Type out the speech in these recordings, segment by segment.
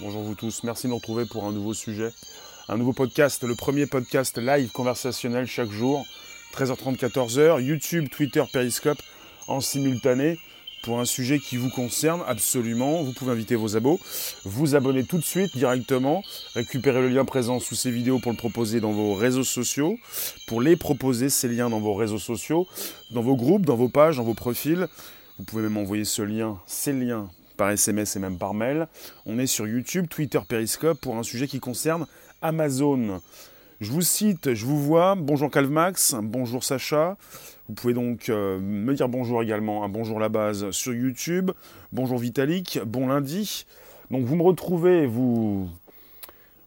bonjour vous tous. Merci de nous retrouver pour un nouveau sujet, un nouveau podcast, le premier podcast live conversationnel chaque jour, 13h30, 14h, YouTube, Twitter, Periscope en simultané pour un sujet qui vous concerne absolument. Vous pouvez inviter vos abos, vous abonner tout de suite directement, récupérer le lien présent sous ces vidéos pour le proposer dans vos réseaux sociaux, pour les proposer ces liens dans vos réseaux sociaux, dans vos groupes, dans vos pages, dans vos profils. Vous pouvez même envoyer ce lien, ces liens par SMS et même par mail. On est sur YouTube, Twitter, Periscope pour un sujet qui concerne Amazon. Je vous cite, je vous vois. Bonjour Calvmax, bonjour Sacha. Vous pouvez donc euh, me dire bonjour également, un bonjour la base sur YouTube. Bonjour Vitalik, bon lundi. Donc vous me retrouvez, vous,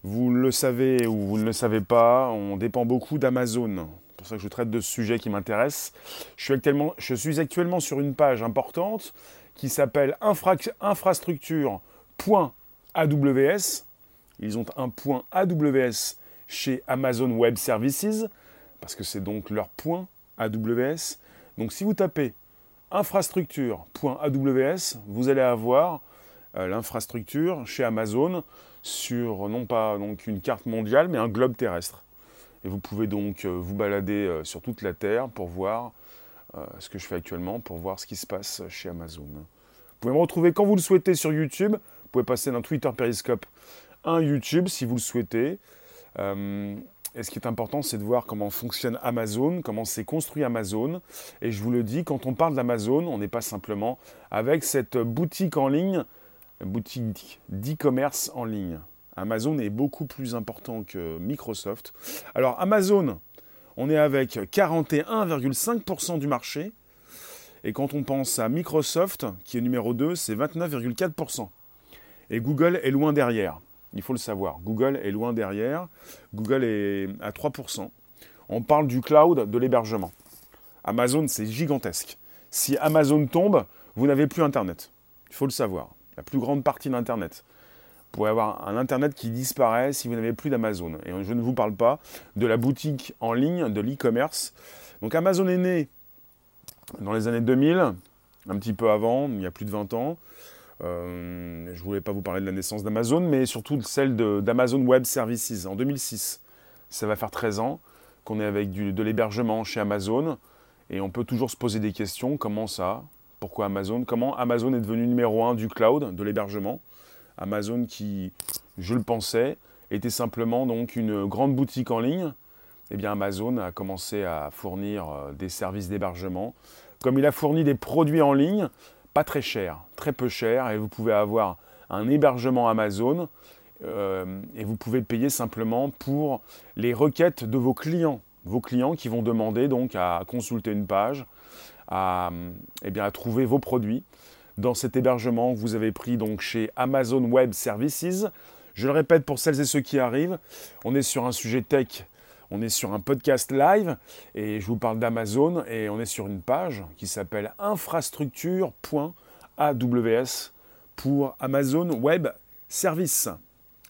vous le savez ou vous ne le savez pas, on dépend beaucoup d'Amazon. C'est pour ça que je traite de ce qui m'intéresse. Je suis actuellement sur une page importante qui s'appelle infrastructure.aws. Ils ont un point AWS chez Amazon Web Services, parce que c'est donc leur point AWS. Donc si vous tapez infrastructure.aws, vous allez avoir euh, l'infrastructure chez Amazon sur non pas donc une carte mondiale, mais un globe terrestre. Et vous pouvez donc euh, vous balader euh, sur toute la Terre pour voir ce que je fais actuellement, pour voir ce qui se passe chez Amazon. Vous pouvez me retrouver quand vous le souhaitez sur YouTube. Vous pouvez passer d'un Twitter Periscope à un YouTube si vous le souhaitez. Et ce qui est important, c'est de voir comment fonctionne Amazon, comment s'est construit Amazon. Et je vous le dis, quand on parle d'Amazon, on n'est pas simplement avec cette boutique en ligne, boutique d'e-commerce en ligne. Amazon est beaucoup plus important que Microsoft. Alors Amazon, on est avec 41,5% du marché. Et quand on pense à Microsoft, qui est numéro 2, c'est 29,4%. Et Google est loin derrière. Il faut le savoir. Google est loin derrière. Google est à 3%. On parle du cloud, de l'hébergement. Amazon, c'est gigantesque. Si Amazon tombe, vous n'avez plus Internet. Il faut le savoir. La plus grande partie d'Internet. Vous pourrez avoir un Internet qui disparaît si vous n'avez plus d'Amazon. Et je ne vous parle pas de la boutique en ligne, de l'e-commerce. Donc Amazon est né dans les années 2000, un petit peu avant, il y a plus de 20 ans. Euh, je ne voulais pas vous parler de la naissance d'Amazon, mais surtout celle d'Amazon Web Services en 2006. Ça va faire 13 ans qu'on est avec de l'hébergement chez Amazon et on peut toujours se poser des questions. Comment ça? Pourquoi Amazon? Comment Amazon est devenu numéro 1 du cloud, de l'hébergement? Amazon qui, je le pensais, était simplement donc une grande boutique en ligne. Eh Amazon a commencé à fournir euh, des services d'hébergement. Comme il a fourni des produits en ligne, pas très cher, très peu cher, et vous pouvez avoir un hébergement Amazon euh, et vous pouvez payer simplement pour les requêtes de vos clients. Vos clients qui vont demander donc à consulter une page, à, eh bien, à trouver vos produits dans cet hébergement vous avez pris donc chez Amazon Web Services. Je le répète pour celles et ceux qui arrivent, on est sur un sujet tech on est sur un podcast live et je vous parle d'Amazon et on est sur une page qui s'appelle infrastructure.aws pour Amazon Web Services.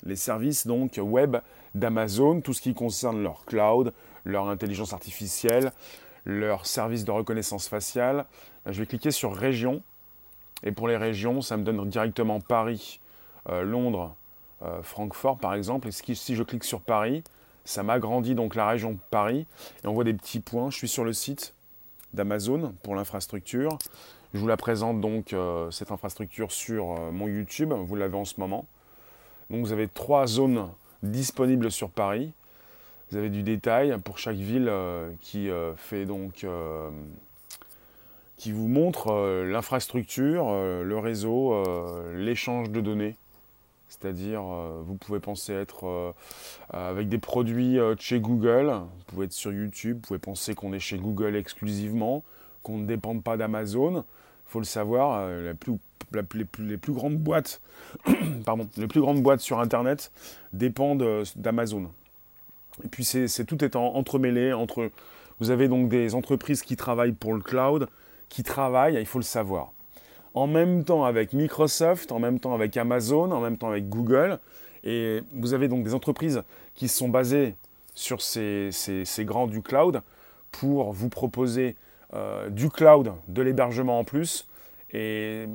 Les services donc web d'Amazon, tout ce qui concerne leur cloud, leur intelligence artificielle, leur service de reconnaissance faciale. Je vais cliquer sur région et pour les régions, ça me donne directement Paris, euh, Londres, euh, Francfort par exemple. Et si je clique sur Paris, ça m'agrandit donc la région Paris et on voit des petits points. Je suis sur le site d'Amazon pour l'infrastructure. Je vous la présente donc euh, cette infrastructure sur mon YouTube. Vous l'avez en ce moment. Donc vous avez trois zones disponibles sur Paris. Vous avez du détail pour chaque ville qui fait donc qui vous montre l'infrastructure, le réseau, l'échange de données c'est-à-dire, euh, vous pouvez penser être euh, avec des produits euh, chez Google, vous pouvez être sur YouTube, vous pouvez penser qu'on est chez Google exclusivement, qu'on ne dépend pas d'Amazon. Il faut le savoir, les, plus, grandes boîtes, pardon, les plus grandes boîtes sur Internet dépendent d'Amazon. Et puis c'est tout étant entremêlé entre. Vous avez donc des entreprises qui travaillent pour le cloud, qui travaillent, il faut le savoir en même temps avec Microsoft, en même temps avec Amazon, en même temps avec Google. Et vous avez donc des entreprises qui sont basées sur ces, grands du cloud pour vous proposer euh, du cloud, de l'hébergement en plus, Et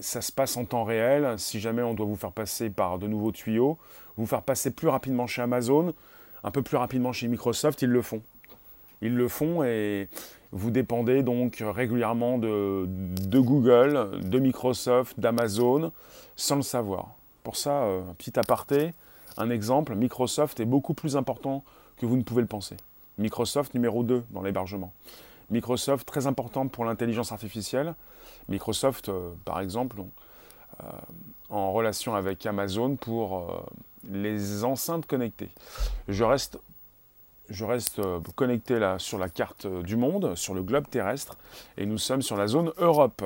ça se passe en temps réel. Si jamais on doit vous faire passer par de nouveaux tuyaux, vous faire passer plus rapidement chez Amazon, un peu plus rapidement chez Microsoft, ils le font. Ils le font et vous dépendez donc régulièrement de, Google, de Microsoft, d'Amazon, sans le savoir. Pour ça, euh, un petit aparté, un exemple, Microsoft est beaucoup plus important que vous ne pouvez le penser. Microsoft numéro 2 dans l'hébergement. Microsoft très important pour l'intelligence artificielle. Microsoft, euh, par exemple, euh, en relation avec Amazon pour les enceintes connectées. Je reste je reste euh, connecté là sur la carte euh, du monde, sur le globe terrestre, et nous sommes sur la zone Europe.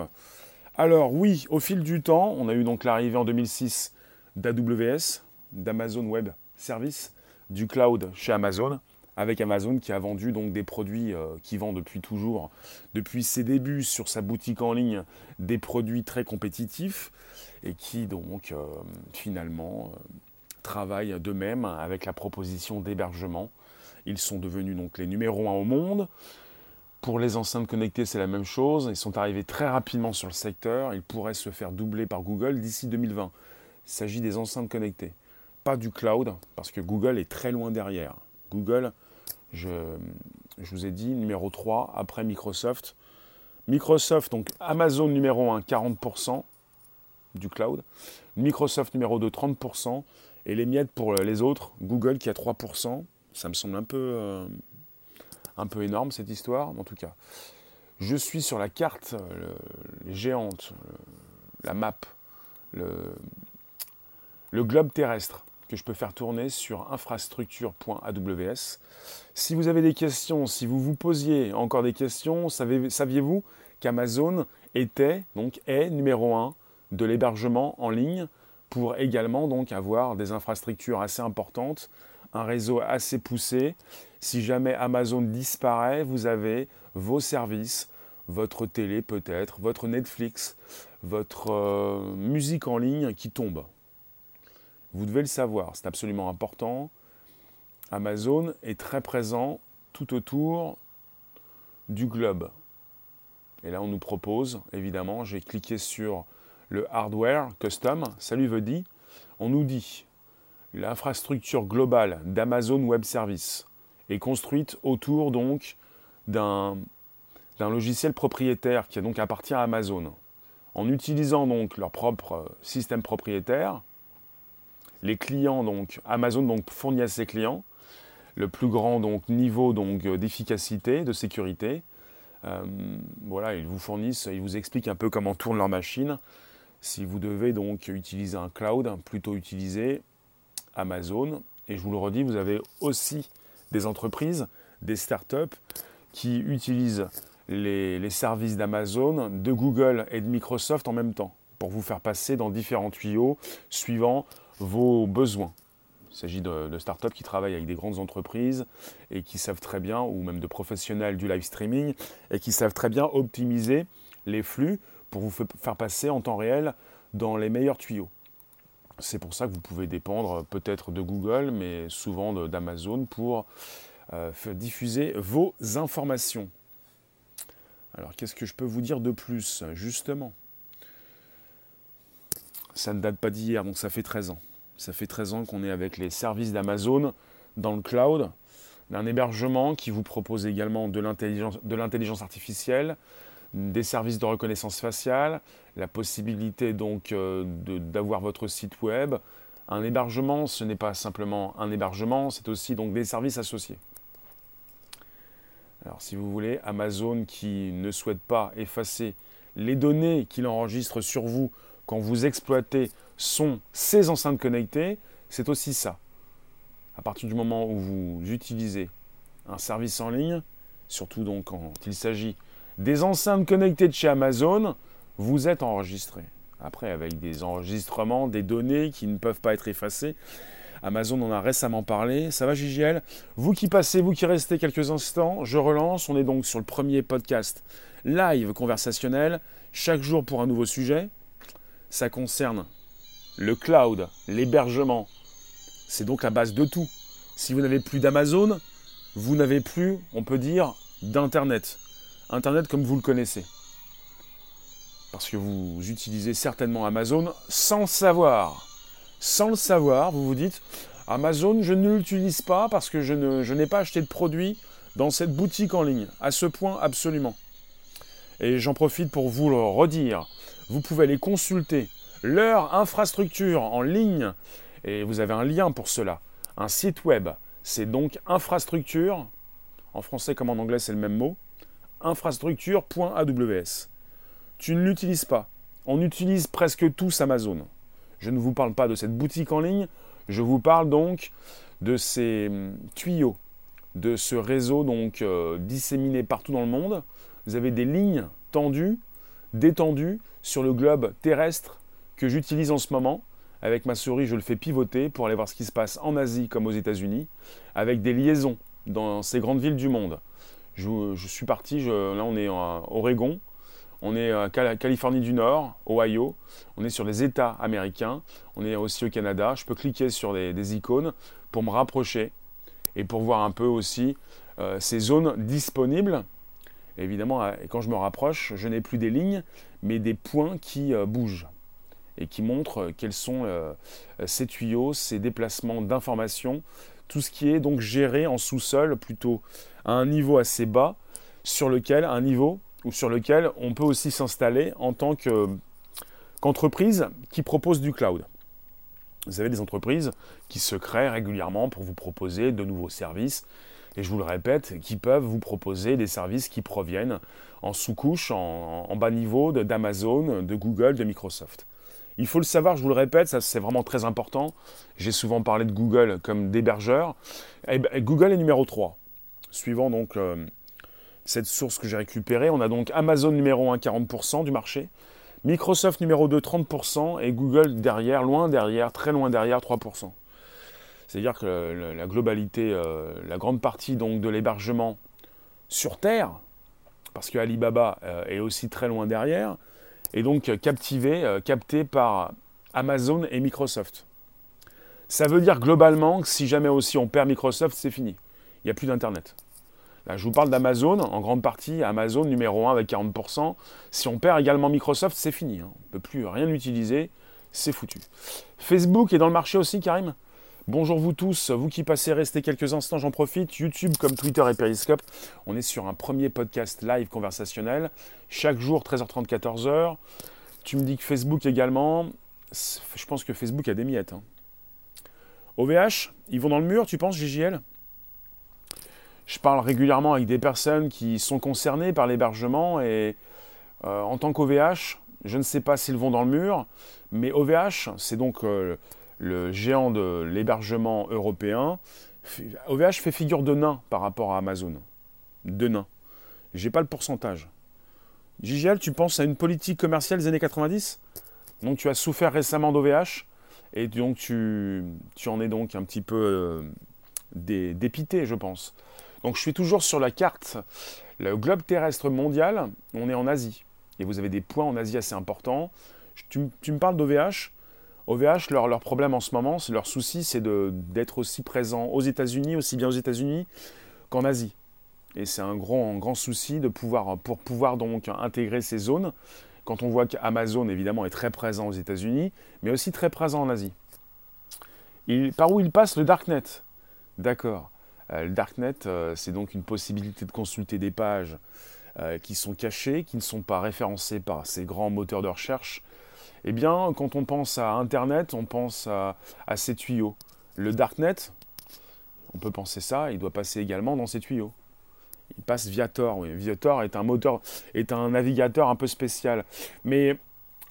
Alors oui, au fil du temps, on a eu donc l'arrivée en 2006 d'AWS, d'Amazon Web Service, du cloud chez Amazon, avec Amazon qui a vendu donc des produits euh, qui vend depuis toujours, depuis ses débuts sur sa boutique en ligne, des produits très compétitifs et qui donc finalement travaille de même avec la proposition d'hébergement ils sont devenus donc les numéros 1 au monde. Pour les enceintes connectées, c'est la même chose. Ils sont arrivés très rapidement sur le secteur. Ils pourraient se faire doubler par Google d'ici 2020. Il s'agit des enceintes connectées, pas du cloud, parce que Google est très loin derrière. Google, je, je vous ai dit, numéro 3 après Microsoft. Microsoft, donc Amazon numéro 1, 40% du cloud. Microsoft numéro 2, 30%. Et les miettes pour les autres, Google qui a 3%, ça me semble un peu, euh, un peu énorme cette histoire, en tout cas. Je suis sur la carte géante, la map, le, le globe terrestre que je peux faire tourner sur infrastructure.aws. Si vous avez des questions, si vous vous posiez encore des questions, saviez-vous qu'Amazon était, donc est numéro un de l'hébergement en ligne pour également donc avoir des infrastructures assez importantes un réseau assez poussé. Si jamais Amazon disparaît, vous avez vos services, votre télé peut-être, votre Netflix, votre euh, musique en ligne qui tombe. Vous devez le savoir, c'est absolument important. Amazon est très présent tout autour du globe. Et là, on nous propose, évidemment, j'ai cliqué sur le hardware custom, ça lui veut dire, on nous dit l'infrastructure globale d'Amazon Web Services est construite autour donc d'un logiciel propriétaire qui donc appartient à Amazon. En utilisant donc leur propre système propriétaire, les clients donc Amazon donc fournit à ses clients le plus grand donc niveau donc d'efficacité, de sécurité. Euh, voilà, ils vous fournissent, ils vous expliquent un peu comment tourne leur machine. Si vous devez donc utiliser un cloud, plutôt utiliser Amazon. Et je vous le redis, vous avez aussi des entreprises, des startups qui utilisent les, services d'Amazon, de Google et de Microsoft en même temps pour vous faire passer dans différents tuyaux suivant vos besoins. Il s'agit de, startups qui travaillent avec des grandes entreprises et qui savent très bien, ou même de professionnels du live streaming, et qui savent très bien optimiser les flux pour vous faire passer en temps réel dans les meilleurs tuyaux. C'est pour ça que vous pouvez dépendre peut-être de Google, mais souvent d'Amazon pour euh, diffuser vos informations. Alors qu'est-ce que je peux vous dire de plus Justement, ça ne date pas d'hier, donc ça fait 13 ans. Ça fait 13 ans qu'on est avec les services d'Amazon dans le cloud, d'un hébergement qui vous propose également de l'intelligence artificielle, des services de reconnaissance faciale, la possibilité donc euh, d'avoir votre site web. Un hébergement, ce n'est pas simplement un hébergement, c'est aussi donc des services associés. Alors si vous voulez, Amazon qui ne souhaite pas effacer les données qu'il enregistre sur vous quand vous exploitez sont ces enceintes connectées, c'est aussi ça. À partir du moment où vous utilisez un service en ligne, surtout donc quand il s'agit des enceintes connectées de chez Amazon, vous êtes enregistré. Après, avec des enregistrements, des données qui ne peuvent pas être effacées. Amazon en a récemment parlé. Ça va, JGL Vous qui passez, vous qui restez quelques instants, je relance. On est donc sur le premier podcast live conversationnel, chaque jour pour un nouveau sujet. Ça concerne le cloud, l'hébergement. C'est donc la base de tout. Si vous n'avez plus d'Amazon, vous n'avez plus, on peut dire, d'Internet. Internet comme vous le connaissez. parce que vous utilisez certainement Amazon sans le savoir. Sans le savoir, vous vous dites, Amazon, je ne l'utilise pas parce que je, n'ai pas acheté de produit dans cette boutique en ligne. À ce point, absolument. Et j'en profite pour vous le redire. Vous pouvez aller consulter leur infrastructure en ligne et vous avez un lien pour cela. Un site web. C'est donc infrastructure, en français comme en anglais c'est le même mot, infrastructure.aws. Tu ne l'utilises pas. On utilise presque tous Amazon. Je ne vous parle pas de cette boutique en ligne, je vous parle donc de ces hum, tuyaux, de ce réseau donc euh, disséminé partout dans le monde. Vous avez des lignes tendues, détendues sur le globe terrestre que j'utilise en ce moment. Avec ma souris, je le fais pivoter pour aller voir ce qui se passe en Asie comme aux États-Unis, avec des liaisons dans ces grandes villes du monde. Je, suis parti, là on est en Oregon, on est en Californie du Nord, Ohio, on est sur les États américains, on est aussi au Canada. Je peux cliquer sur des, icônes pour me rapprocher et pour voir un peu aussi euh, ces zones disponibles. évidemment, euh, quand je me rapproche, je n'ai plus des lignes, mais des points qui euh, bougent et qui montrent quels sont ces tuyaux, ces déplacements d'informations, tout ce qui est donc géré en sous-sol, plutôt un niveau assez bas, sur lequel, un niveau ou sur lequel on peut aussi s'installer en tant qu'entreprise qui propose du cloud. Vous avez des entreprises qui se créent régulièrement pour vous proposer de nouveaux services, et je vous le répète, qui peuvent vous proposer des services qui proviennent en sous-couche, en, bas niveau d'Amazon, de Google, de Microsoft. Il faut le savoir, je vous le répète, ça c'est vraiment très important. J'ai souvent parlé de Google comme d'hébergeur. Eh ben, Google est numéro 3. Suivant donc euh, cette source que j'ai récupérée, on a donc Amazon numéro 1, 40% du marché, Microsoft numéro 2, 30%, et Google derrière, loin derrière, très loin derrière, 3%. C'est-à-dire que la globalité, euh, la grande partie donc de l'hébergement sur Terre, parce que Alibaba euh, est aussi très loin derrière, est donc captivé, euh, capté par Amazon et Microsoft. Ça veut dire globalement que si jamais aussi on perd Microsoft, c'est fini. Il n'y a plus d'Internet je vous parle d'Amazon, en grande partie, Amazon numéro 1 avec 40%. Si on perd également Microsoft, c'est fini. Hein. On ne peut plus rien utiliser, c'est foutu. Facebook est dans le marché aussi, Karim? Bonjour vous tous, vous qui passez rester quelques instants, j'en profite. YouTube comme Twitter et Periscope, on est sur un premier podcast live conversationnel. Chaque jour, 13h30, 14h. Tu me dis que Facebook également. Je pense que Facebook a des miettes. OVH, hein. ils vont dans le mur, tu penses, JJL je parle régulièrement avec des personnes qui sont concernées par l'hébergement et euh, en tant qu'OVH, je ne sais pas s'ils vont dans le mur, mais OVH, c'est donc euh, le géant de l'hébergement européen. OVH fait figure de nain par rapport à Amazon. De nain. J'ai pas le pourcentage. JGL, tu penses à une politique commerciale des années 90 Donc tu as souffert récemment d'OVH et donc tu, tu en es donc un petit peu euh, dépité, je pense. Donc je suis toujours sur la carte, le globe terrestre mondial, on est en Asie. Et vous avez des points en Asie assez importants. Tu, me parles d'OVH. OVH, leur, leur, problème en ce moment, leur souci, c'est d'être aussi présent aux États-Unis, aussi bien aux États-Unis qu'en Asie. Et c'est un grand, grand souci de pouvoir, pour pouvoir donc intégrer ces zones. Quand on voit qu'Amazon, évidemment, est très présent aux États-Unis, mais aussi très présent en Asie. par où il passe le Darknet? D'accord. Euh, le Darknet, euh, c'est donc une possibilité de consulter des pages euh, qui sont cachées, qui ne sont pas référencées par ces grands moteurs de recherche. Eh bien, quand on pense à Internet, on pense à, ces tuyaux. Le Darknet, on peut penser ça, il doit passer également dans ces tuyaux. Il passe via Tor. Via Tor est un moteur, est un navigateur un peu spécial. Mais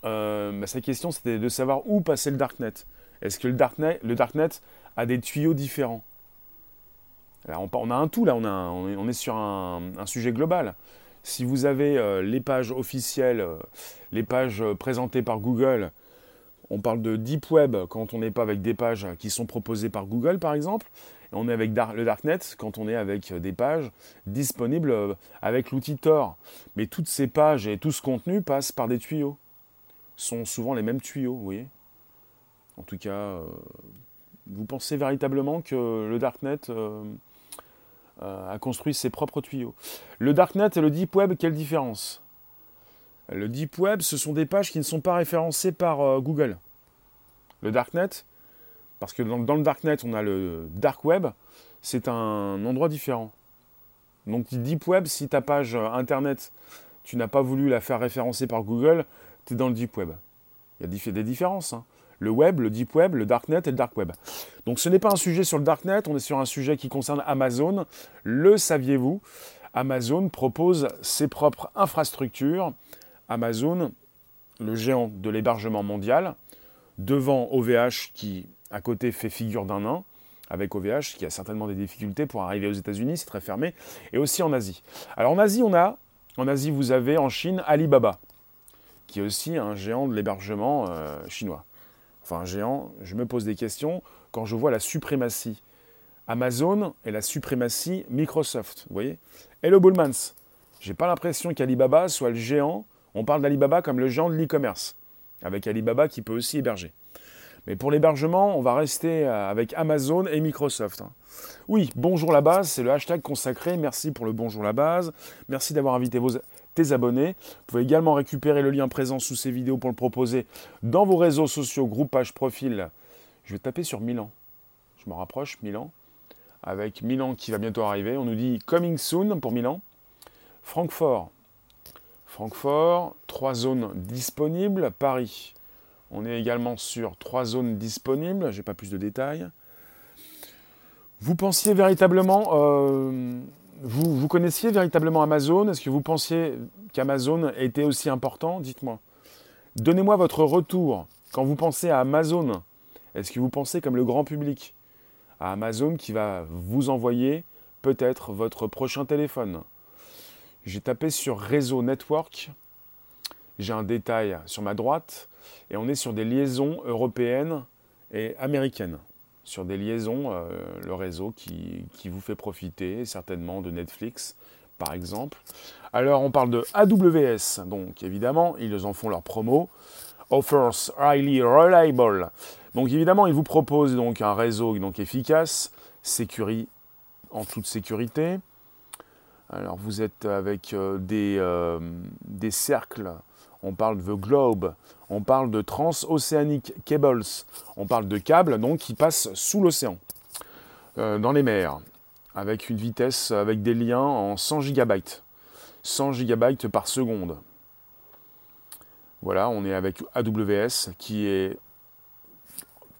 sa question, c'était de savoir où passer le Darknet. Est-ce que le Darknet, le Darknet a des tuyaux différents? On, a un tout là, on, est sur un, sujet global. Si vous avez euh, les pages officielles, euh, les pages euh, présentées par Google, on parle de deep web quand on n'est pas avec des pages qui sont proposées par Google par exemple, et on est avec le darknet quand on est avec des pages disponibles avec l'outil Tor. Mais toutes ces pages et tout ce contenu passe par des tuyaux. sont souvent les mêmes tuyaux, vous voyez. En tout cas, vous pensez véritablement que le darknet euh, a construit ses propres tuyaux. Le Darknet et le Deep Web, quelle différence? Le Deep Web, ce sont des pages qui ne sont pas référencées par euh, Google. Le Darknet, parce que dans, le Darknet, on a le Dark Web, c'est un endroit différent. Donc Deep Web, si ta page euh, Internet, tu n'as pas voulu la faire référencer par Google, tu es dans le Deep Web. Il y a des différences. Hein. Le web, le deep web, le darknet et le dark web. Donc ce n'est pas un sujet sur le darknet, on est sur un sujet qui concerne Amazon. Le saviez-vous? Amazon propose ses propres infrastructures Amazon, le géant de l'hébergement mondial, devant OVH qui, à côté, fait figure d'un nain, avec OVH qui a certainement des difficultés pour arriver aux États-Unis, c'est très fermé, et aussi en Asie. Alors en Asie, on a, en Asie, vous avez en Chine Alibaba, qui est aussi un géant de l'hébergement euh, chinois. Enfin, géant, je me pose des questions quand je vois la suprématie Amazon et la suprématie Microsoft. Vous voyez Hello Bullmans. J'ai pas l'impression qu'Alibaba soit le géant on parle d'Alibaba comme le géant de l'e-commerce, avec Alibaba qui peut aussi héberger. Mais pour l'hébergement, on va rester euh, avec Amazon et Microsoft. Hein. Oui, bonjour la base, c'est le hashtag consacré. Merci pour le bonjour la base. Merci d'avoir invité vos, abonnés. Vous pouvez également récupérer le lien présent sous ces vidéos pour le proposer dans vos réseaux sociaux, groupe, page, profil. Je vais taper sur Milan. Je me rapproche, Milan. Avec Milan qui va bientôt arriver. On nous dit coming soon pour Milan. Francfort, Francfort, trois zones disponibles. Paris, on est également sur trois zones disponibles. Je n'ai pas plus de détails. Vous pensiez véritablement, euh, vous, connaissiez véritablement Amazon? Est-ce que vous pensiez qu'Amazon était aussi important? Dites-moi. Donnez-moi votre retour. Quand vous pensez à Amazon, est-ce que vous pensez comme le grand public? À Amazon qui va vous envoyer peut-être votre prochain téléphone j'ai tapé sur réseau network. J'ai un détail sur ma droite. Et on est sur des liaisons européennes et américaines. Sur des liaisons, euh, le réseau qui, vous fait profiter certainement de Netflix, par exemple. Alors on parle de AWS. Donc évidemment, ils en font leur promo. Offers highly reliable. Donc évidemment, ils vous proposent donc un réseau donc efficace, sécurisé en toute sécurité, alors vous êtes avec euh, des, euh, des, cercles, on parle de globe, on parle de transoceanic cables, on parle de câbles donc qui passent sous l'océan, euh, dans les mers, avec une vitesse, avec des liens en 100 gigabytes, 100 gigabytes par seconde. Voilà, on est avec AWS qui est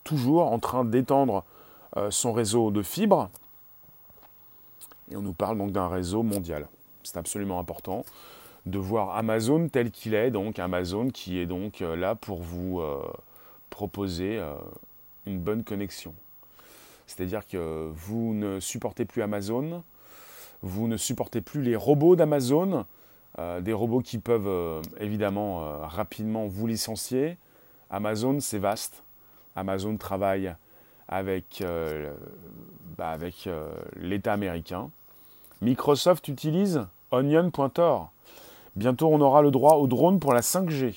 toujours en train d'étendre son réseau de fibres. Et on nous parle donc d'un réseau mondial. C'est absolument important de voir Amazon tel qu'il est, donc Amazon qui est donc euh, là pour vous euh, proposer euh, une bonne connexion. C'est-à-dire que vous ne supportez plus Amazon, vous ne supportez plus les robots d'Amazon, des robots qui peuvent évidemment rapidement vous licencier. Amazon, c'est vaste. Amazon travaille avec, bah, avec l'État américain. Microsoft utilise Onion.org. Bientôt, on aura le droit au drone pour la 5G.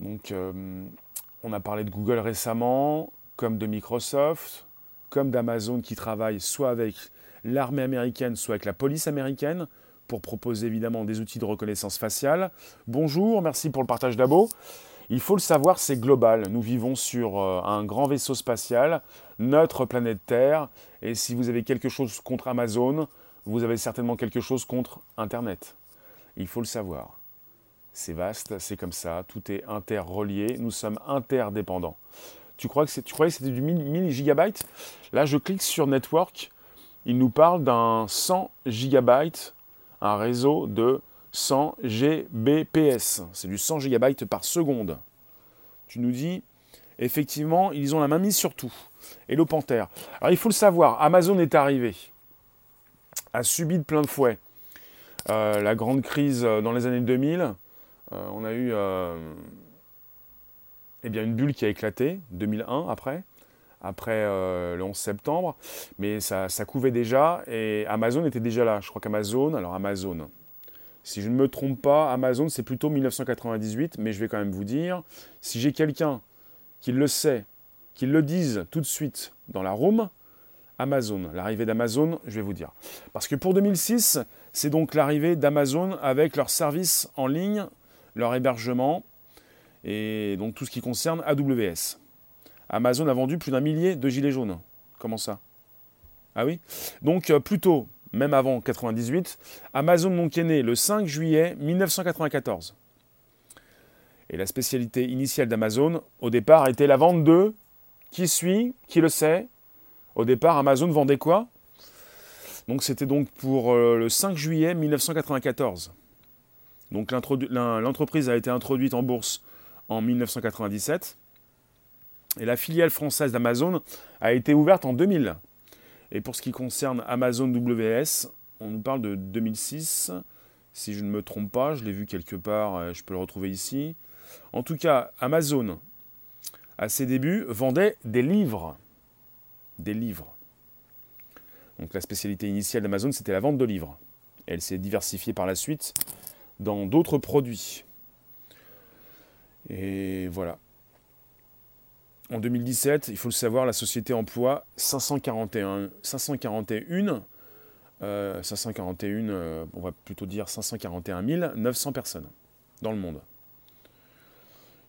Donc, euh, on a parlé de Google récemment, comme de Microsoft, comme d'Amazon qui travaille soit avec l'armée américaine, soit avec la police américaine pour proposer évidemment des outils de reconnaissance faciale. Bonjour, merci pour le partage d'abo. Il faut le savoir, c'est global. Nous vivons sur euh, un grand vaisseau spatial, notre planète Terre, et si vous avez quelque chose contre Amazon, vous avez certainement quelque chose contre Internet. Il faut le savoir. C'est vaste, c'est comme ça, tout est interrelié, nous sommes interdépendants. Tu, crois que croyais que c'était du 1000 gigabytes? Là, je clique sur Network, il nous parle d'un 100 gigabytes, un réseau de 100 Gbps. C'est du 100 gigabytes par seconde. Tu nous dis, effectivement, ils ont la main mise sur tout. Hello Panther. Alors il faut le savoir, Amazon est arrivé, a subi de plein de fouet. Euh, la grande crise euh, dans les années 2000, euh, on a eu eh une bulle qui a éclaté, 2001 après, après le 11 septembre, mais ça, ça, couvait déjà et Amazon était déjà là. Je crois qu'Amazon, alors Amazon, si je ne me trompe pas, Amazon c'est plutôt 1998, mais je vais quand même vous dire, si j'ai quelqu'un qui le sait, qu'il le dise tout de suite dans la room, Amazon. L'arrivée d'Amazon, je vais vous dire. Parce que pour 2006, c'est donc l'arrivée d'Amazon avec leur service en ligne leur hébergement et donc tout ce qui concerne AWS. Amazon a vendu plus d'un millier de gilets jaunes. Comment ça? Ah oui? Donc euh, plutôt, même avant 98, Amazon donc est né le 5 juillet 1994. Et la spécialité initiale d'Amazon, au départ, était la vente de... Qui suit Qui le sait? Au départ, Amazon vendait quoi? Donc c'était donc pour euh, le 5 juillet 1994. Donc l'entreprise a été introduite en bourse en 1997. Et la filiale française d'Amazon a été ouverte en 2000. Et pour ce qui concerne Amazon WS, on nous parle de 2006. Si je ne me trompe pas, je l'ai vu quelque part, euh, je peux le retrouver ici. En tout cas, Amazon, à ses débuts, vendait des livres. Des livres. Donc la spécialité initiale d'Amazon, c'était la vente de livres. Elle s'est diversifiée par la suite dans d'autres produits. Et voilà. En 2017, il faut le savoir, la société emploie 541, 541, 541 on va plutôt dire 541 900 personnes dans le monde.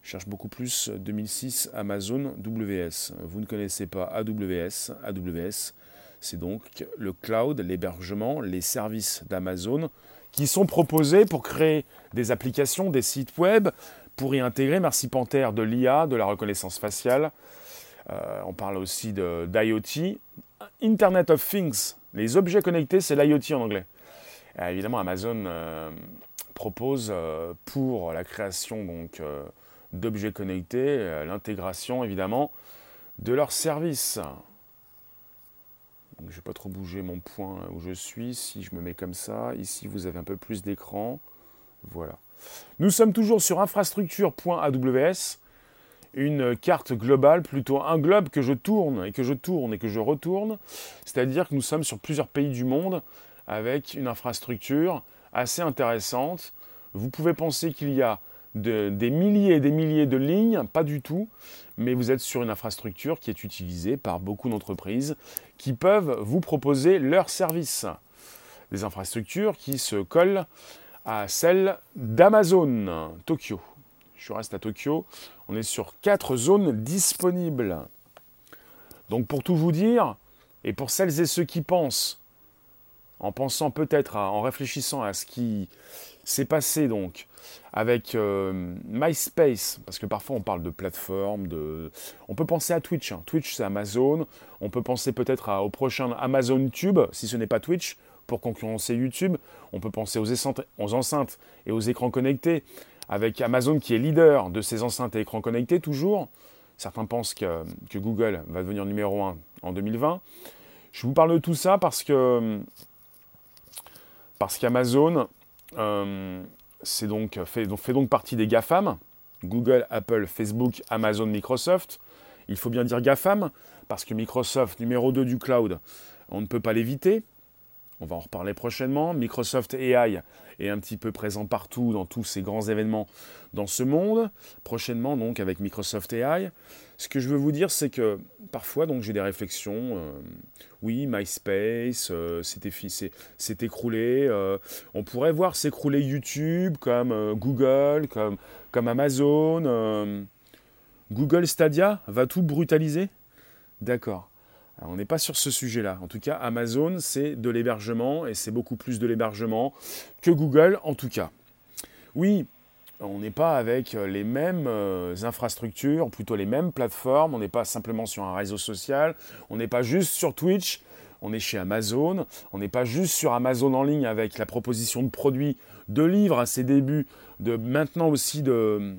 Je cherche beaucoup plus 2006 Amazon WS. Vous ne connaissez pas AWS. AWS, c'est donc le cloud, l'hébergement, les services d'Amazon qui sont proposés pour créer des applications, des sites web, pour y intégrer, merci Panther, de l'IA, de la reconnaissance faciale. Euh, on parle aussi d'IoT. Internet of Things, les objets connectés, c'est l'IoT en anglais. Euh, évidemment, Amazon euh, propose pour la création donc d'objets connectés, l'intégration évidemment de leurs services. Je ne vais pas trop bouger mon point où je suis. Si je me mets comme ça, ici vous avez un peu plus d'écran. Voilà. Nous sommes toujours sur infrastructure.aws, une carte globale, plutôt un globe que je tourne et que je tourne et que je retourne. C'est-à-dire que nous sommes sur plusieurs pays du monde avec une infrastructure assez intéressante. Vous pouvez penser qu'il y a des milliers et des milliers de lignes, pas du tout, mais vous êtes sur une infrastructure qui est utilisée par beaucoup d'entreprises qui peuvent vous proposer leurs services. Des infrastructures qui se collent à celle d'Amazon, Tokyo. Je reste à Tokyo. On est sur quatre zones disponibles. Donc pour tout vous dire, et pour celles et ceux qui pensent, en pensant peut-être, en réfléchissant à ce qui s'est passé donc avec euh, MySpace, parce que parfois on parle de plateforme, de... on peut penser à Twitch. Hein. Twitch c'est Amazon. On peut penser peut-être au prochain Amazon Tube, si ce n'est pas Twitch pour concurrencer YouTube. On peut penser aux, enceintes et aux écrans connectés, avec Amazon qui est leader de ces enceintes et écrans connectés toujours. Certains pensent que, Google va devenir numéro 1 en 2020. Je vous parle de tout ça parce que parce qu'Amazon euh, donc, fait, fait, donc partie des GAFAM, Google, Apple, Facebook, Amazon, Microsoft. Il faut bien dire GAFAM, parce que Microsoft, numéro 2 du cloud, on ne peut pas l'éviter. On va en reparler prochainement. Microsoft AI est un petit peu présent partout dans tous ces grands événements dans ce monde. Prochainement, donc, avec Microsoft AI. Ce que je veux vous dire, c'est que parfois, donc, j'ai des réflexions. Euh, oui, MySpace euh, s'est écroulé. Euh, on pourrait voir s'écrouler YouTube, comme Google, comme, comme Amazon. Google Stadia va tout brutaliser? D'accord on n'est pas sur ce sujet-là. En tout cas, Amazon, c'est de l'hébergement et c'est beaucoup plus de l'hébergement que Google, en tout cas. Oui, on n'est pas avec les mêmes euh, infrastructures, plutôt les mêmes plateformes, on n'est pas simplement sur un réseau social, on n'est pas juste sur Twitch, on est chez Amazon, on n'est pas juste sur Amazon en ligne avec la proposition de produits, de livres à ses débuts, de maintenant aussi de,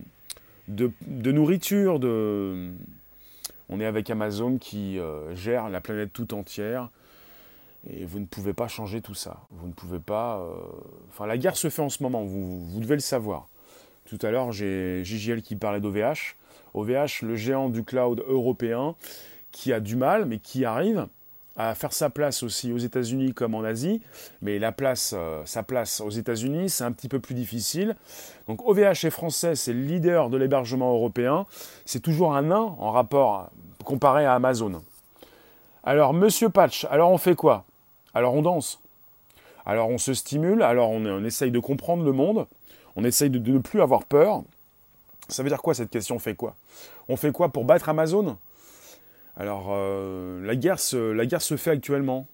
de nourriture, de, on est avec Amazon qui euh, gère la planète tout entière. Et vous ne pouvez pas changer tout ça. Vous ne pouvez pas. Euh, enfin, la guerre se fait en ce moment, vous, devez le savoir. Tout à l'heure, j'ai JGL qui parlait d'OVH. OVH, le géant du cloud européen, qui a du mal, mais qui arrive à faire sa place aussi aux États-Unis comme en Asie, mais euh, sa place aux États-Unis, c'est un petit peu plus difficile. Donc OVH est français, c'est le leader de l'hébergement européen. C'est toujours un nain en rapport comparé à Amazon. Alors Monsieur Patch, alors on fait quoi? Alors on danse. Alors on se stimule, alors on, essaye de comprendre le monde, On essaye de, ne plus avoir peur. Ça veut dire quoi cette question? On fait quoi? On fait quoi pour battre Amazon? Alors, euh, la, guerre se, fait actuellement.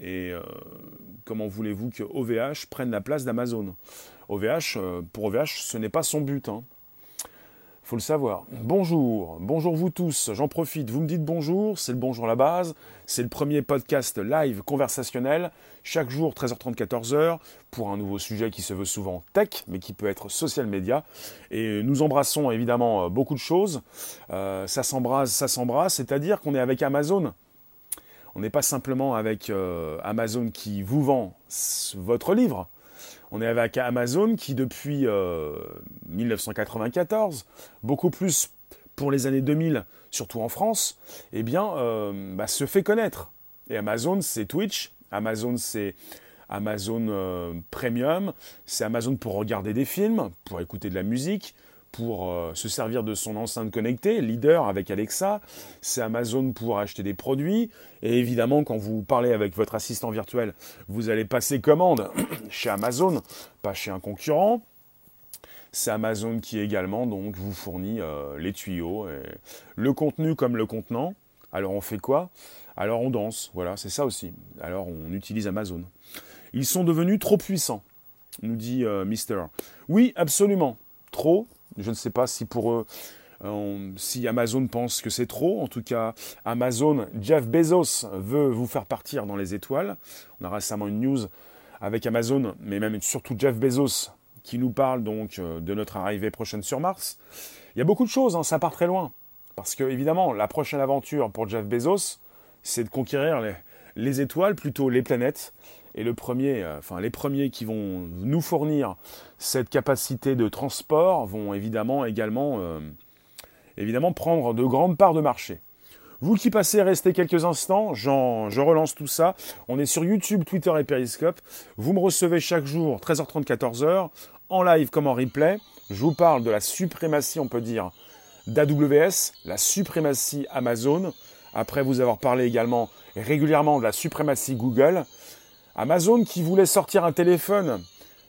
Et euh, comment voulez-vous que OVH prenne la place d'Amazon? OVH, euh, pour OVH, ce n'est pas son but. Hein faut le savoir. Bonjour, bonjour vous tous, j'en profite, vous me dites bonjour, c'est le bonjour la base, c'est le premier podcast live conversationnel, chaque jour 13h30, 14h, pour un nouveau sujet qui se veut souvent tech, mais qui peut être social media. Et nous embrassons évidemment euh, beaucoup de choses, euh, ça s'embrasse, ça s'embrasse, c'est-à-dire qu'on est avec Amazon. On n'est pas simplement avec euh, Amazon qui vous vend votre livre, on est avec Amazon qui, depuis 1994, euh, beaucoup plus pour les années 2000, surtout en France, eh bien, euh, bah, se fait connaître. Et Amazon, c'est Twitch. Amazon, c'est Amazon euh, Premium. C'est Amazon pour regarder des films, pour écouter de la musique, pour euh, se servir de son enceinte connectée, leader avec Alexa, c'est Amazon pour acheter des produits, et évidemment quand vous parlez avec votre assistant virtuel, vous allez passer commande chez Amazon, pas chez un concurrent. C'est Amazon qui également donc vous fournit euh, les tuyaux, et le contenu comme le contenant. Alors on fait quoi? Alors on danse, voilà, c'est ça aussi. Alors on utilise Amazon. Ils sont devenus trop puissants, nous dit euh, Mister. Oui, absolument. Trop, je ne sais pas si pour euh, si Amazon pense que c'est trop. En tout cas, Amazon, Jeff Bezos veut vous faire partir dans les étoiles. On a récemment une news avec Amazon, mais même surtout Jeff Bezos, qui nous parle donc euh, de notre arrivée prochaine sur Mars. Il y a beaucoup de choses, hein, ça part très loin. Parce que, évidemment, la prochaine aventure pour Jeff Bezos, c'est de conquérir les étoiles, plutôt les planètes. Et euh, les premiers qui vont nous fournir cette capacité de transport vont évidemment également euh, évidemment prendre de grandes parts de marché. Vous qui passez, restez quelques instants, je relance tout ça. On est sur YouTube, Twitter et Periscope. Vous me recevez chaque jour, 13h30, 14h, en live comme en replay. Je vous parle de la suprématie, on peut dire, d'AWS, la suprématie Amazon. Après vous avoir parlé également régulièrement de la suprématie Google. Amazon qui voulait sortir un téléphone,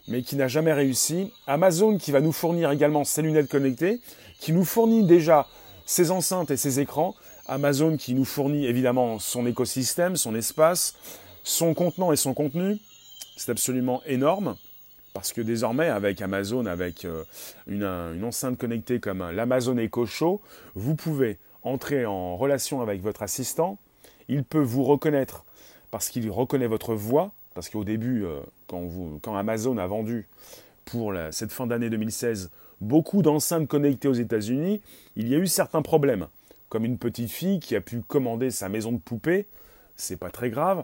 mais qui n'a jamais réussi. Amazon qui va nous fournir également ses lunettes connectées, qui nous fournit déjà ses enceintes et ses écrans. Amazon qui nous fournit évidemment son écosystème, son espace, son contenant et son contenu. C'est absolument énorme. Parce que désormais, avec Amazon, avec euh, une, une enceinte connectée comme l'Amazon Echo Show, vous pouvez entrer en relation avec votre assistant. Il peut vous reconnaître parce qu'il reconnaît votre voix, parce qu'au début, euh, quand, Amazon a vendu pour cette fin d'année 2016 beaucoup d'enceintes connectées aux États-Unis, il y a eu certains problèmes, comme une petite fille qui a pu commander sa maison de poupée, c'est pas très grave,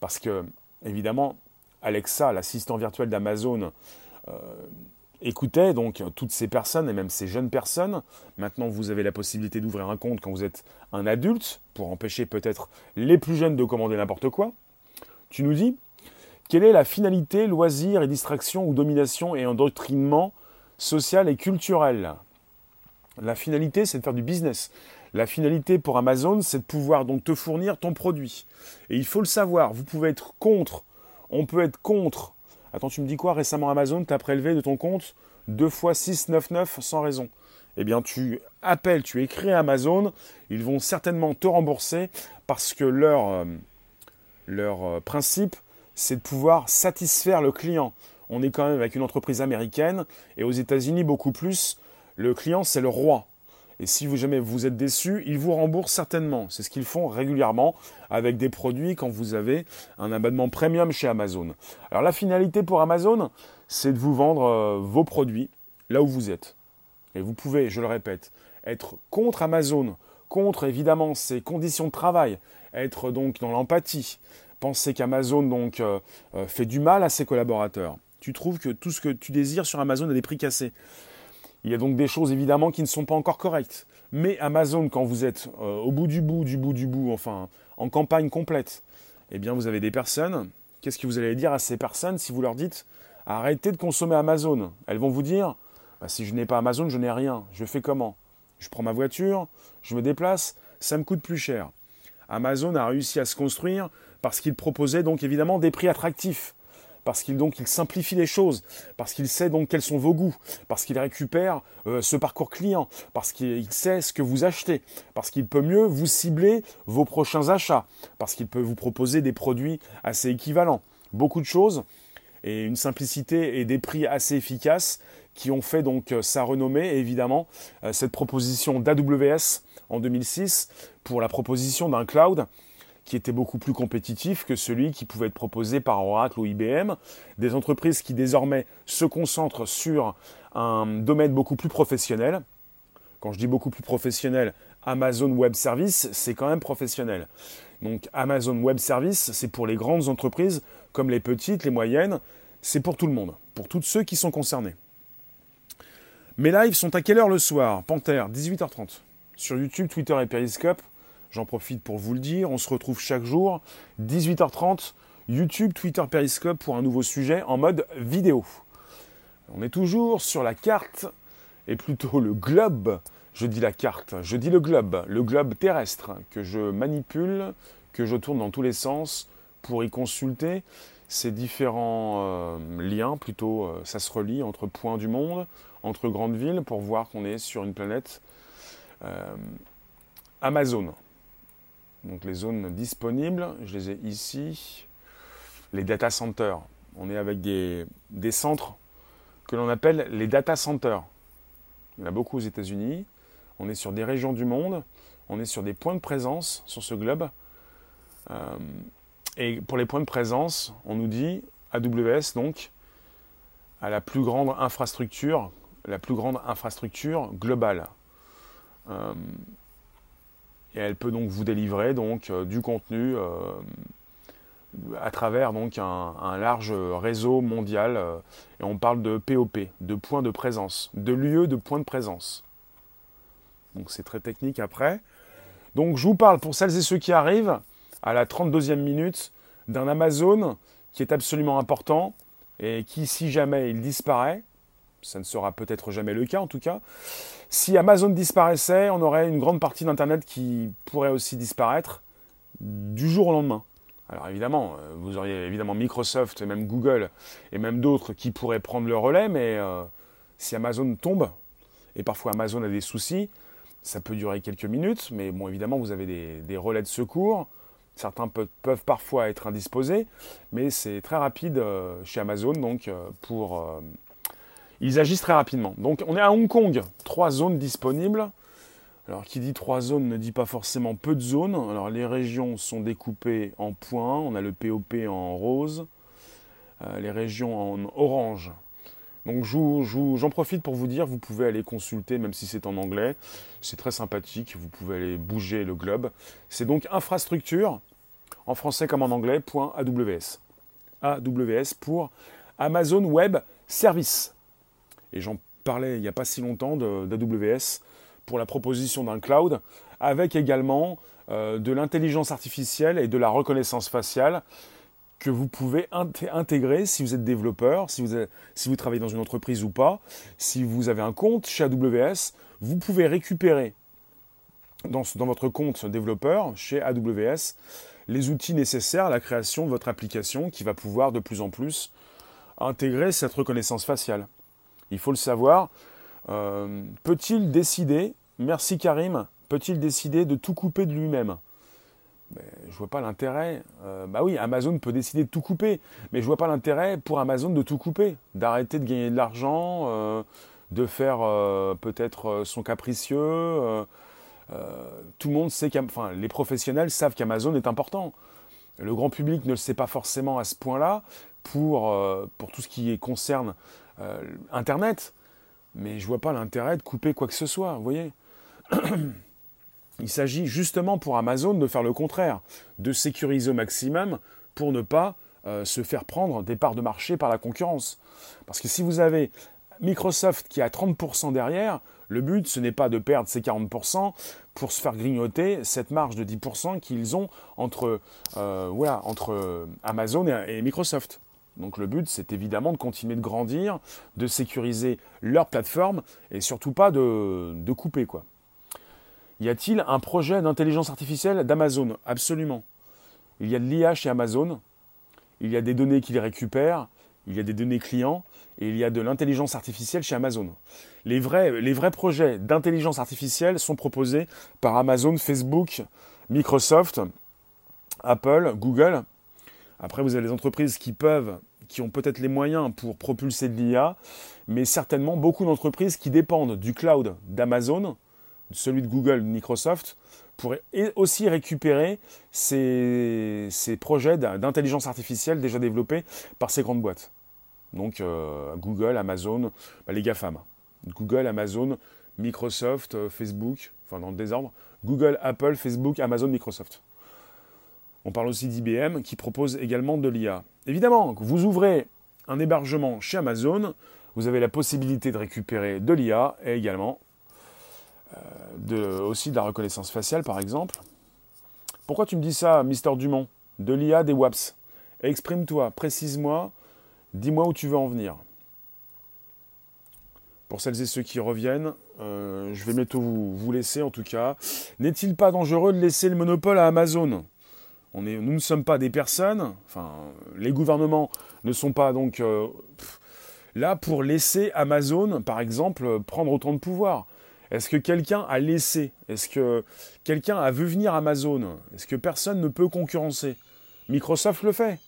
parce que évidemment Alexa, l'assistant virtuel d'Amazon, euh, écoutait donc toutes ces personnes et même ces jeunes personnes. Maintenant, vous avez la possibilité d'ouvrir un compte quand vous êtes un adulte pour empêcher peut-être les plus jeunes de commander n'importe quoi. Tu nous dis quelle est la finalité, loisir et distraction ou domination et endoctrinement social et culturel? La finalité, c'est de faire du business. La finalité pour Amazon, c'est de pouvoir donc te fournir ton produit. Et il faut le savoir, vous pouvez être contre, on peut être contre. Attends, tu me dis quoi Récemment, Amazon t'a prélevé de ton compte 2 fois 699 sans raison. Eh bien, tu appelles, tu écris à Amazon, ils vont certainement te rembourser parce que leur, euh, leur euh, principe, c'est de pouvoir satisfaire le client. On est quand même avec une entreprise américaine et aux États-Unis beaucoup plus. Le client, c'est le roi. Et si vous jamais vous êtes déçu, ils vous remboursent certainement. C'est ce qu'ils font régulièrement avec des produits quand vous avez un abonnement premium chez Amazon. Alors la finalité pour Amazon, c'est de vous vendre euh, vos produits là où vous êtes. Et vous pouvez, je le répète, être contre Amazon, contre évidemment ses conditions de travail, être donc dans l'empathie, penser qu'Amazon euh, euh, fait du mal à ses collaborateurs. Tu trouves que tout ce que tu désires sur Amazon a des prix cassés. Il y a donc des choses évidemment qui ne sont pas encore correctes. Mais Amazon, quand vous êtes euh, au bout du bout, du bout du bout, enfin en campagne complète, eh bien vous avez des personnes. Qu'est-ce que vous allez dire à ces personnes si vous leur dites arrêtez de consommer Amazon Elles vont vous dire bah, si je n'ai pas Amazon, je n'ai rien. Je fais comment? Je prends ma voiture, je me déplace, ça me coûte plus cher. Amazon a réussi à se construire parce qu'il proposait donc évidemment des prix attractifs. Parce qu'il simplifie les choses, parce qu'il sait donc quels sont vos goûts, parce qu'il récupère euh, ce parcours client, parce qu'il sait ce que vous achetez, parce qu'il peut mieux vous cibler vos prochains achats, parce qu'il peut vous proposer des produits assez équivalents. Beaucoup de choses et une simplicité et des prix assez efficaces qui ont fait donc euh, sa renommée évidemment euh, cette proposition d'AWS en 2006 pour la proposition d'un cloud qui était beaucoup plus compétitif que celui qui pouvait être proposé par Oracle ou IBM, des entreprises qui désormais se concentrent sur un domaine beaucoup plus professionnel. Quand je dis beaucoup plus professionnel, Amazon Web Service, c'est quand même professionnel. Donc Amazon Web Service, c'est pour les grandes entreprises comme les petites, les moyennes, c'est pour tout le monde, pour tous ceux qui sont concernés. Mes lives sont à quelle heure le soir? Panthère, 18h30. Sur YouTube, Twitter et Periscope, J'en profite pour vous le dire. On se retrouve chaque jour, 18h30, YouTube, Twitter, Periscope pour un nouveau sujet en mode vidéo. On est toujours sur la carte, et plutôt le globe. Je dis la carte, je dis le globe, le globe terrestre que je manipule, que je tourne dans tous les sens pour y consulter ces différents euh, liens, plutôt euh, ça se relie entre points du monde, entre grandes villes, pour voir qu'on est sur une planète euh, Amazon. Donc les zones disponibles, je les ai ici. Les data centers. On est avec des, centres que l'on appelle les data centers. Il y en a beaucoup aux États-Unis. On est sur des régions du monde. On est sur des points de présence sur ce globe. Euh, et pour les points de présence, on nous dit AWS donc à la plus grande infrastructure, la plus grande infrastructure globale. Euh, et elle peut donc vous délivrer euh, du contenu euh, à travers un, large réseau mondial. Euh, et on parle de POP, de points de présence, de lieux de points de présence. Donc c'est très technique après. Donc je vous parle pour celles et ceux qui arrivent à la 32e minute d'un Amazon qui est absolument important et qui, si jamais il disparaît, ça ne sera peut-être jamais le cas en tout cas, si Amazon disparaissait, on aurait une grande partie d'Internet qui pourrait aussi disparaître du jour au lendemain. Alors évidemment, euh, vous auriez évidemment Microsoft même Google et même d'autres qui pourraient prendre le relais, mais euh, si Amazon tombe, et parfois Amazon a des soucis, ça peut durer quelques minutes, mais bon évidemment vous avez des, relais de secours, certains peuvent, parfois être indisposés, mais c'est très rapide euh, chez Amazon donc pour ils agissent très rapidement. Donc on est à Hong Kong, trois zones disponibles. Alors qui dit trois zones ne dit pas forcément peu de zones. Alors les régions sont découpées en points. On a le POP en rose, euh, les régions en orange. Donc j'en profite pour vous dire, vous pouvez aller consulter, même si c'est en anglais. C'est très sympathique, vous pouvez aller bouger le globe. C'est donc infrastructure, en français comme en anglais, .aws. AWS pour Amazon Web Service. Et j'en parlais il n'y a pas si longtemps d'AWS pour la proposition d'un cloud avec également euh, de l'intelligence artificielle et de la reconnaissance faciale que vous pouvez intégrer si vous êtes développeur, si vous, si vous travaillez dans une entreprise ou pas, si vous avez un compte chez AWS, vous pouvez récupérer dans, dans votre compte développeur chez AWS les outils nécessaires à la création de votre application qui va pouvoir de plus en plus intégrer cette reconnaissance faciale il faut le savoir. Euh, peut-il décider, merci Karim, peut-il décider de tout couper de lui-même? Ben, je vois pas l'intérêt. Euh, bah oui, Amazon peut décider de tout couper, mais je vois pas l'intérêt pour Amazon de tout couper, d'arrêter de gagner de l'argent, euh, de faire peut-être son capricieux. tout le monde sait enfin, les professionnels savent qu'Amazon est important. Le grand public ne le sait pas forcément à ce point-là pour, pour tout ce qui concerne euh, Internet. Mais je vois pas l'intérêt de couper quoi que ce soit, vous voyez. Il s'agit justement pour Amazon de faire le contraire, de sécuriser au maximum pour ne pas euh, se faire prendre des parts de marché par la concurrence. Parce que si vous avez Microsoft qui a 30% derrière, le but, ce n'est pas de perdre ces 40% pour se faire grignoter cette marge de 10% qu'ils ont entre, euh, voilà, entre Amazon et Microsoft. Donc le but, c'est évidemment de continuer de grandir, de sécuriser leur plateforme et surtout pas de, couper quoi. Y a-t-il un projet d'intelligence artificielle d'Amazon? Absolument. Il y a de l'IA chez Amazon, il y a des données qu'ils récupèrent, il y a des données clients et il y a de l'intelligence artificielle chez Amazon. Les vrais, les vrais projets d'intelligence artificielle sont proposés par Amazon, Facebook, Microsoft, Apple, Google. Après, vous avez les entreprises qui peuvent, qui ont peut-être les moyens pour propulser de l'IA, mais certainement beaucoup d'entreprises qui dépendent du cloud d'Amazon, celui de Google, de Microsoft, pour aussi récupérer ces, ces projets d'intelligence artificielle déjà développés par ces grandes boîtes. Donc euh, Google, Amazon, bah, les GAFAM. Google, Amazon, Microsoft, euh, Facebook, enfin dans le désordre. Google, Apple, Facebook, Amazon, Microsoft. On parle aussi d'IBM qui propose également de l'IA. Évidemment, vous ouvrez un hébergement chez Amazon, vous avez la possibilité de récupérer de l'IA et également euh, de, aussi de la reconnaissance faciale par exemple. Pourquoi tu me dis ça, Mister Dumont? De l'IA, des WAPS. Exprime-toi, précise-moi, dis-moi où tu veux en venir. Pour celles et ceux qui reviennent, euh, je vais bientôt vous, vous laisser en tout cas. N'est-il pas dangereux de laisser le monopole à Amazon? Nous ne sommes pas des personnes, les gouvernements ne sont pas donc euh, là pour laisser Amazon, par exemple, prendre autant de pouvoir. Est-ce que quelqu'un a laissé? Est-ce que quelqu'un a vu venir Amazon? Est-ce que personne ne peut concurrencer? Microsoft le fait.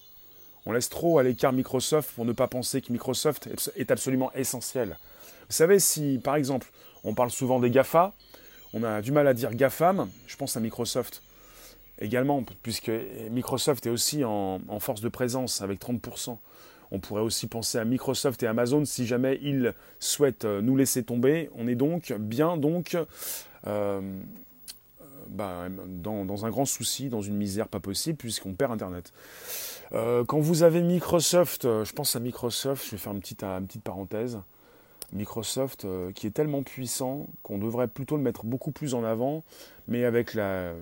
On laisse trop à l'écart Microsoft pour ne pas penser que Microsoft est absolument essentiel. Vous savez, si par exemple, on parle souvent des GAFA, on a du mal à dire GAFAM, je pense à Microsoft également, puisque Microsoft est aussi en, force de présence avec 30%. On pourrait aussi penser à Microsoft et Amazon si jamais ils souhaitent euh, nous laisser tomber. On est donc bien donc euh, bah, dans, un grand souci, dans une misère pas possible, puisqu'on perd Internet. Euh, quand vous avez Microsoft, je pense à Microsoft, je vais faire une petite, une petite parenthèse. Microsoft qui est tellement puissant qu'on devrait plutôt le mettre beaucoup plus en avant, mais avec la,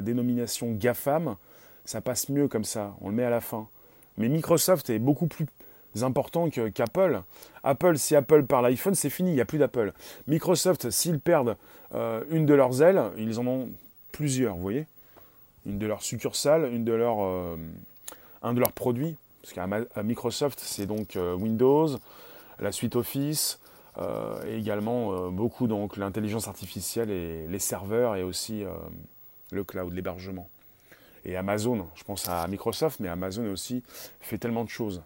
dénomination GAFAM, ça passe mieux comme ça, on le met à la fin. Mais Microsoft est beaucoup plus important qu'Apple. Apple, si Apple perd l'iPhone, c'est fini, il n'y a plus d'Apple. Microsoft, s'ils perdent euh, une de leurs ailes, ils en ont plusieurs, vous voyez Une de leurs succursales, une de leurs, euh, un de leurs produits. Parce qu'à Microsoft, c'est donc euh, Windows, la suite Office, et également beaucoup donc l'intelligence artificielle et les serveurs et aussi le cloud, l'hébergement. Et Amazon, je pense à Microsoft, mais Amazon aussi fait tellement de choses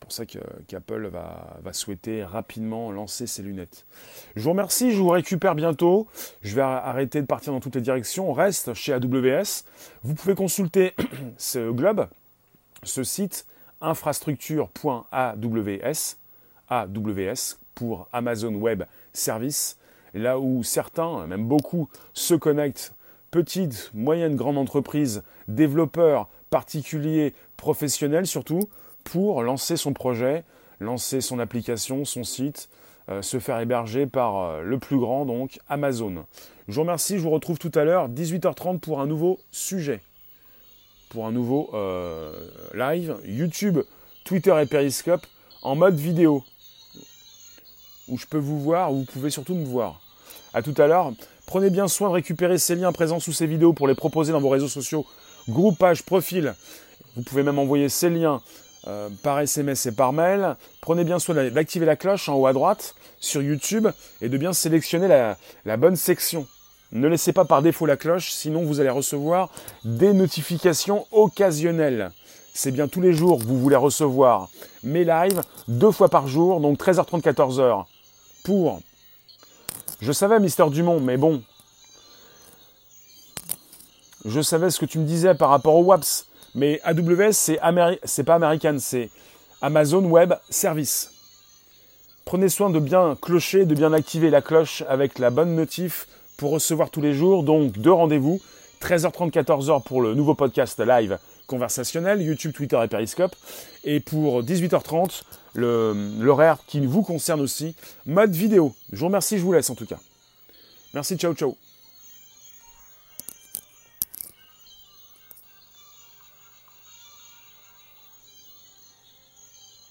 pour ça qu'Apple va, va, souhaiter rapidement lancer ses lunettes. Je vous remercie, je vous récupère bientôt. Je vais arrêter de partir dans toutes les directions. On reste chez AWS. Vous pouvez consulter ce globe, ce site infrastructure.aws, AWS pour Amazon Web Service, là où certains, même beaucoup, se connectent, petites, moyennes, grandes entreprises, développeurs, particuliers, professionnels surtout, pour lancer son projet, lancer son application, son site, euh, se faire héberger par euh, le plus grand, donc Amazon. Je vous remercie, je vous retrouve tout à l'heure, 18h30 pour un nouveau sujet, pour un nouveau euh, live, YouTube, Twitter et Periscope en mode vidéo, où je peux vous voir, vous pouvez surtout me voir. A tout à l'heure. Prenez bien soin de récupérer ces liens présents sous ces vidéos pour les proposer dans vos réseaux sociaux, groupe, page, profil. Vous pouvez même envoyer ces liens euh, par SMS et par mail. Prenez bien soin d'activer la cloche en haut à droite sur YouTube et de bien sélectionner la, bonne section. Ne laissez pas par défaut la cloche, sinon vous allez recevoir des notifications occasionnelles. C'est bien tous les jours que vous voulez recevoir mes lives, deux fois par jour, donc 13h30, 14h. Pour. Je savais, Mister Dumont, mais bon. Je savais ce que tu me disais par rapport au WAPS. Mais AWS, c'est pas American, c'est Amazon Web Service. Prenez soin de bien clocher, de bien activer la cloche avec la bonne notif pour recevoir tous les jours. Donc, deux rendez-vous, 13h30, 14h pour le nouveau podcast live conversationnel, YouTube, Twitter et Periscope. Et pour 18h30, l'horaire qui vous concerne aussi, mode vidéo. Je vous remercie, je vous laisse en tout cas. Merci, ciao, ciao.